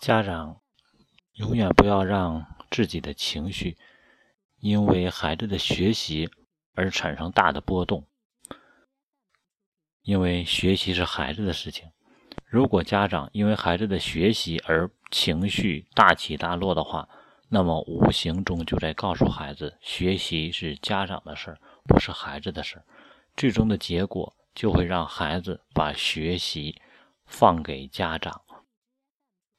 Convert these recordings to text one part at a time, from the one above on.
家长永远不要让自己的情绪因为孩子的学习而产生大的波动，因为学习是孩子的事情。如果家长因为孩子的学习而情绪大起大落的话，那么无形中就在告诉孩子，学习是家长的事儿，不是孩子的事儿。最终的结果就会让孩子把学习放给家长。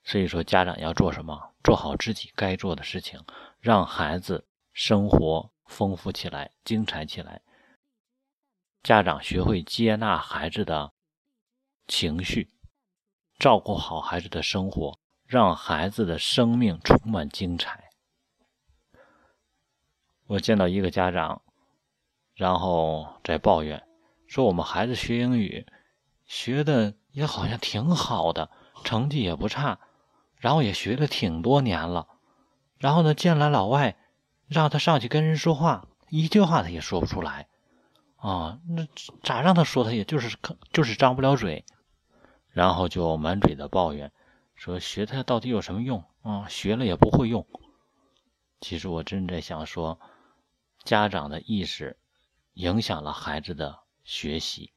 所以说，家长要做什么？做好自己该做的事情，让孩子生活丰富起来、精彩起来。家长学会接纳孩子的情绪。照顾好孩子的生活，让孩子的生命充满精彩。我见到一个家长，然后在抱怨说：“我们孩子学英语，学的也好像挺好的，成绩也不差，然后也学了挺多年了。然后呢，见来老外，让他上去跟人说话，一句话他也说不出来。啊，那咋让他说，他也就是就是张不了嘴。”然后就满嘴的抱怨，说学它到底有什么用啊？学了也不会用。其实我真在想说，家长的意识影响了孩子的学习。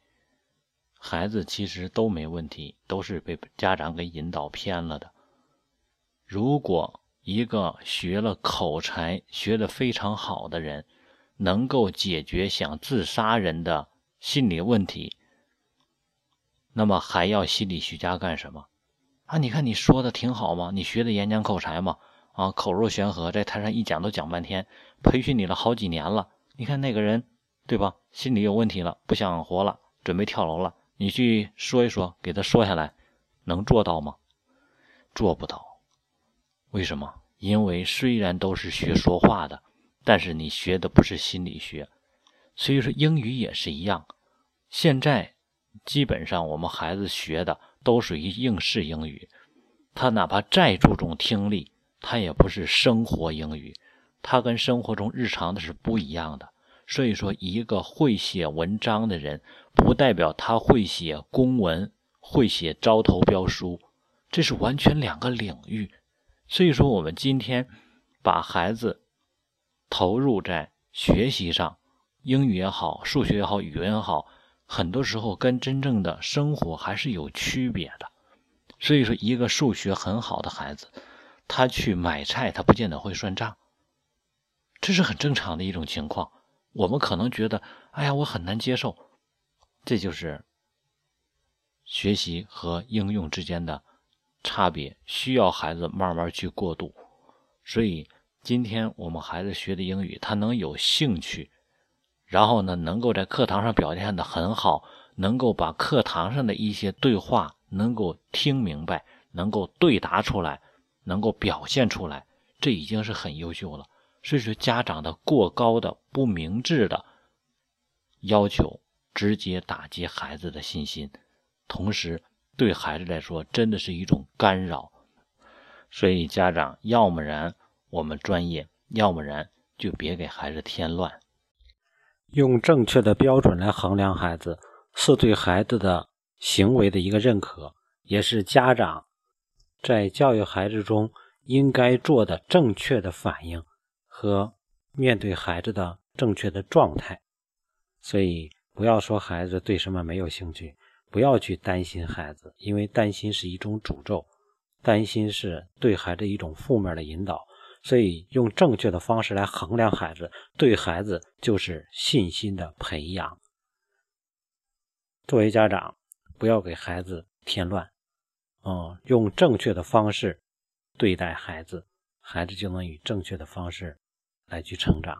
孩子其实都没问题，都是被家长给引导偏了的。如果一个学了口才、学的非常好的人，能够解决想自杀人的心理问题。那么还要心理学家干什么？啊，你看你说的挺好吗？你学的演讲口才嘛，啊，口若悬河，在台上一讲都讲半天，培训你了好几年了。你看那个人，对吧？心理有问题了，不想活了，准备跳楼了。你去说一说，给他说下来，能做到吗？做不到。为什么？因为虽然都是学说话的，但是你学的不是心理学。所以说英语也是一样。现在。基本上我们孩子学的都属于应试英语，他哪怕再注重听力，他也不是生活英语，他跟生活中日常的是不一样的。所以说，一个会写文章的人，不代表他会写公文、会写招投标书，这是完全两个领域。所以说，我们今天把孩子投入在学习上，英语也好，数学也好，语文也好。很多时候跟真正的生活还是有区别的，所以说一个数学很好的孩子，他去买菜，他不见得会算账，这是很正常的一种情况。我们可能觉得，哎呀，我很难接受，这就是学习和应用之间的差别，需要孩子慢慢去过渡。所以今天我们孩子学的英语，他能有兴趣。然后呢，能够在课堂上表现的很好，能够把课堂上的一些对话能够听明白，能够对答出来，能够表现出来，这已经是很优秀了。所以说，家长的过高的不明智的要求，直接打击孩子的信心，同时对孩子来说真的是一种干扰。所以，家长要么然我们专业，要么然就别给孩子添乱。用正确的标准来衡量孩子，是对孩子的行为的一个认可，也是家长在教育孩子中应该做的正确的反应和面对孩子的正确的状态。所以，不要说孩子对什么没有兴趣，不要去担心孩子，因为担心是一种诅咒，担心是对孩子一种负面的引导。所以，用正确的方式来衡量孩子，对孩子就是信心的培养。作为家长，不要给孩子添乱，嗯，用正确的方式对待孩子，孩子就能以正确的方式来去成长。